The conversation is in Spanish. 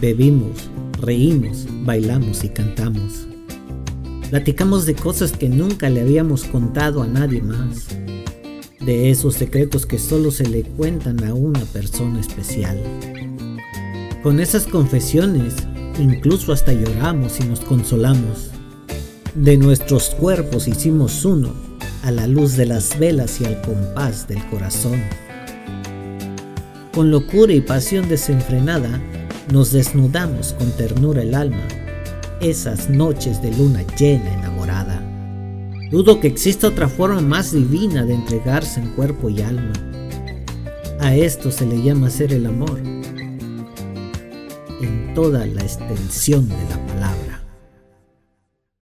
Bebimos, reímos, bailamos y cantamos. Platicamos de cosas que nunca le habíamos contado a nadie más. De esos secretos que solo se le cuentan a una persona especial. Con esas confesiones, incluso hasta lloramos y nos consolamos. De nuestros cuerpos hicimos uno, a la luz de las velas y al compás del corazón. Con locura y pasión desenfrenada, nos desnudamos con ternura el alma, esas noches de luna llena enamorada. Dudo que exista otra forma más divina de entregarse en cuerpo y alma. A esto se le llama ser el amor, en toda la extensión de la